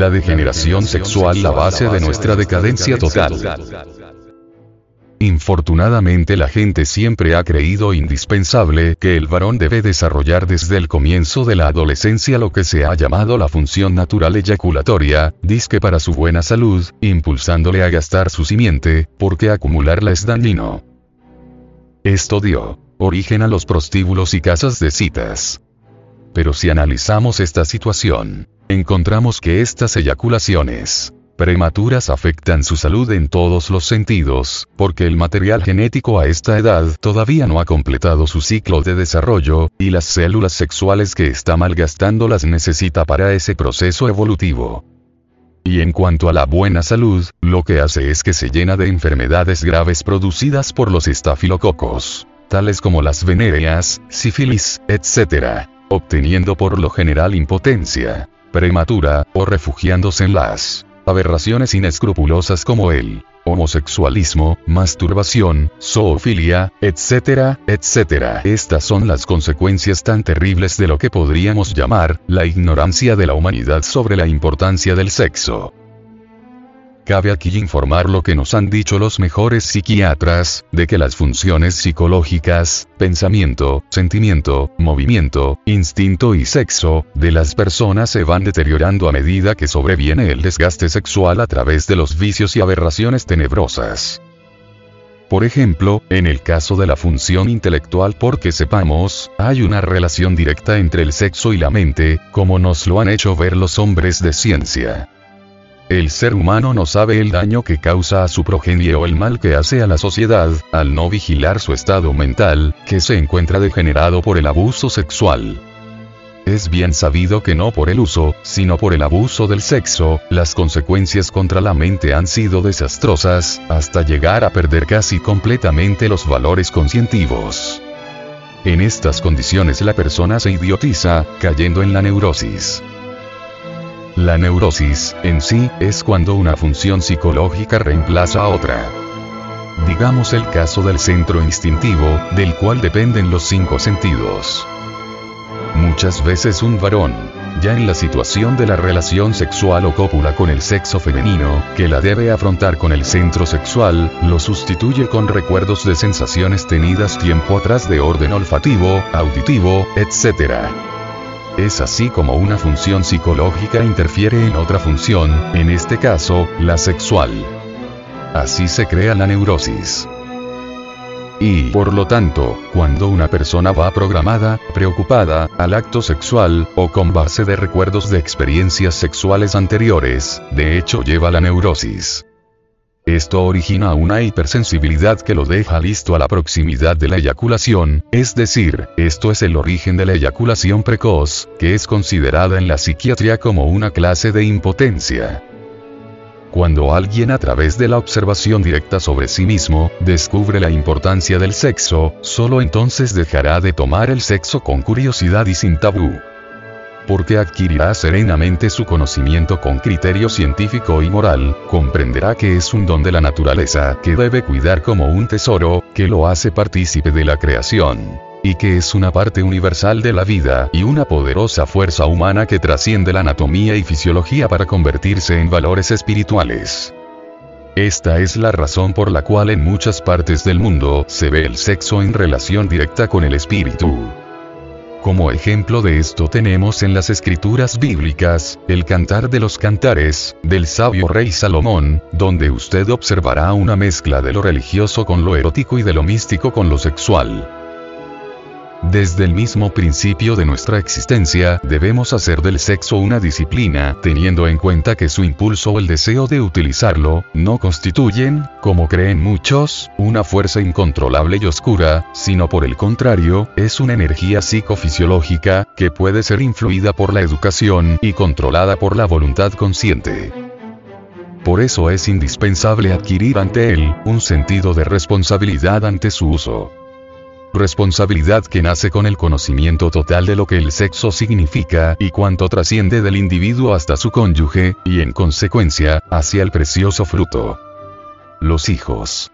la degeneración sexual la base de nuestra decadencia total. Infortunadamente la gente siempre ha creído indispensable que el varón debe desarrollar desde el comienzo de la adolescencia lo que se ha llamado la función natural eyaculatoria, disque para su buena salud, impulsándole a gastar su simiente, porque acumularla es dañino. Esto dio origen a los prostíbulos y casas de citas. Pero si analizamos esta situación, encontramos que estas eyaculaciones prematuras afectan su salud en todos los sentidos, porque el material genético a esta edad todavía no ha completado su ciclo de desarrollo, y las células sexuales que está malgastando las necesita para ese proceso evolutivo. Y en cuanto a la buena salud, lo que hace es que se llena de enfermedades graves producidas por los estafilococos, tales como las venéreas, sífilis, etc., obteniendo por lo general impotencia prematura, o refugiándose en las aberraciones inescrupulosas como el homosexualismo, masturbación, zoofilia, etcétera, etcétera. Estas son las consecuencias tan terribles de lo que podríamos llamar la ignorancia de la humanidad sobre la importancia del sexo. Cabe aquí informar lo que nos han dicho los mejores psiquiatras, de que las funciones psicológicas, pensamiento, sentimiento, movimiento, instinto y sexo, de las personas se van deteriorando a medida que sobreviene el desgaste sexual a través de los vicios y aberraciones tenebrosas. Por ejemplo, en el caso de la función intelectual porque sepamos, hay una relación directa entre el sexo y la mente, como nos lo han hecho ver los hombres de ciencia. El ser humano no sabe el daño que causa a su progenie o el mal que hace a la sociedad, al no vigilar su estado mental, que se encuentra degenerado por el abuso sexual. Es bien sabido que no por el uso, sino por el abuso del sexo, las consecuencias contra la mente han sido desastrosas, hasta llegar a perder casi completamente los valores conscientivos. En estas condiciones la persona se idiotiza, cayendo en la neurosis. La neurosis, en sí, es cuando una función psicológica reemplaza a otra. Digamos el caso del centro instintivo, del cual dependen los cinco sentidos. Muchas veces un varón, ya en la situación de la relación sexual o cópula con el sexo femenino, que la debe afrontar con el centro sexual, lo sustituye con recuerdos de sensaciones tenidas tiempo atrás de orden olfativo, auditivo, etc. Es así como una función psicológica interfiere en otra función, en este caso, la sexual. Así se crea la neurosis. Y, por lo tanto, cuando una persona va programada, preocupada, al acto sexual, o con base de recuerdos de experiencias sexuales anteriores, de hecho lleva la neurosis. Esto origina una hipersensibilidad que lo deja listo a la proximidad de la eyaculación, es decir, esto es el origen de la eyaculación precoz, que es considerada en la psiquiatría como una clase de impotencia. Cuando alguien a través de la observación directa sobre sí mismo, descubre la importancia del sexo, solo entonces dejará de tomar el sexo con curiosidad y sin tabú porque adquirirá serenamente su conocimiento con criterio científico y moral, comprenderá que es un don de la naturaleza que debe cuidar como un tesoro, que lo hace partícipe de la creación y que es una parte universal de la vida y una poderosa fuerza humana que trasciende la anatomía y fisiología para convertirse en valores espirituales. Esta es la razón por la cual en muchas partes del mundo se ve el sexo en relación directa con el espíritu. Como ejemplo de esto tenemos en las escrituras bíblicas, el Cantar de los Cantares, del sabio rey Salomón, donde usted observará una mezcla de lo religioso con lo erótico y de lo místico con lo sexual. Desde el mismo principio de nuestra existencia, debemos hacer del sexo una disciplina, teniendo en cuenta que su impulso o el deseo de utilizarlo, no constituyen, como creen muchos, una fuerza incontrolable y oscura, sino por el contrario, es una energía psicofisiológica, que puede ser influida por la educación y controlada por la voluntad consciente. Por eso es indispensable adquirir ante él, un sentido de responsabilidad ante su uso responsabilidad que nace con el conocimiento total de lo que el sexo significa y cuanto trasciende del individuo hasta su cónyuge, y en consecuencia, hacia el precioso fruto. Los hijos.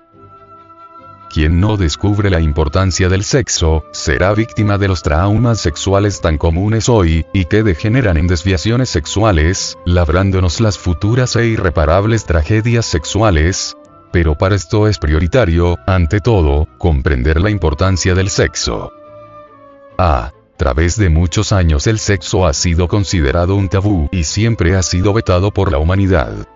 Quien no descubre la importancia del sexo, será víctima de los traumas sexuales tan comunes hoy, y que degeneran en desviaciones sexuales, labrándonos las futuras e irreparables tragedias sexuales, pero para esto es prioritario, ante todo, comprender la importancia del sexo. A través de muchos años el sexo ha sido considerado un tabú y siempre ha sido vetado por la humanidad.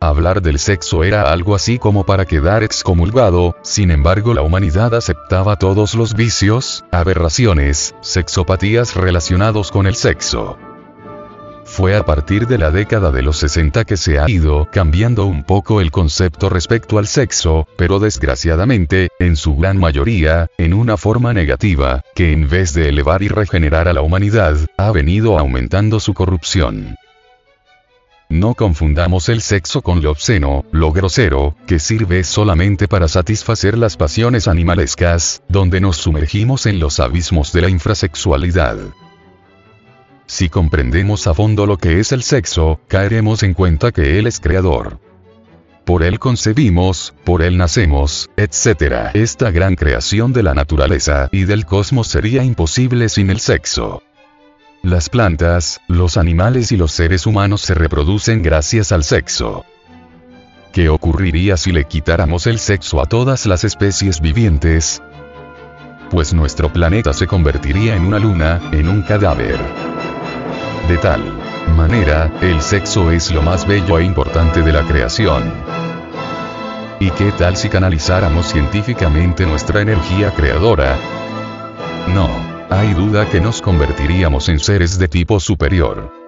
Hablar del sexo era algo así como para quedar excomulgado, sin embargo la humanidad aceptaba todos los vicios, aberraciones, sexopatías relacionados con el sexo. Fue a partir de la década de los 60 que se ha ido cambiando un poco el concepto respecto al sexo, pero desgraciadamente, en su gran mayoría, en una forma negativa, que en vez de elevar y regenerar a la humanidad, ha venido aumentando su corrupción. No confundamos el sexo con lo obsceno, lo grosero, que sirve solamente para satisfacer las pasiones animalescas, donde nos sumergimos en los abismos de la infrasexualidad. Si comprendemos a fondo lo que es el sexo, caeremos en cuenta que Él es creador. Por Él concebimos, por Él nacemos, etc. Esta gran creación de la naturaleza y del cosmos sería imposible sin el sexo. Las plantas, los animales y los seres humanos se reproducen gracias al sexo. ¿Qué ocurriría si le quitáramos el sexo a todas las especies vivientes? Pues nuestro planeta se convertiría en una luna, en un cadáver. De tal manera, el sexo es lo más bello e importante de la creación. ¿Y qué tal si canalizáramos científicamente nuestra energía creadora? No hay duda que nos convertiríamos en seres de tipo superior.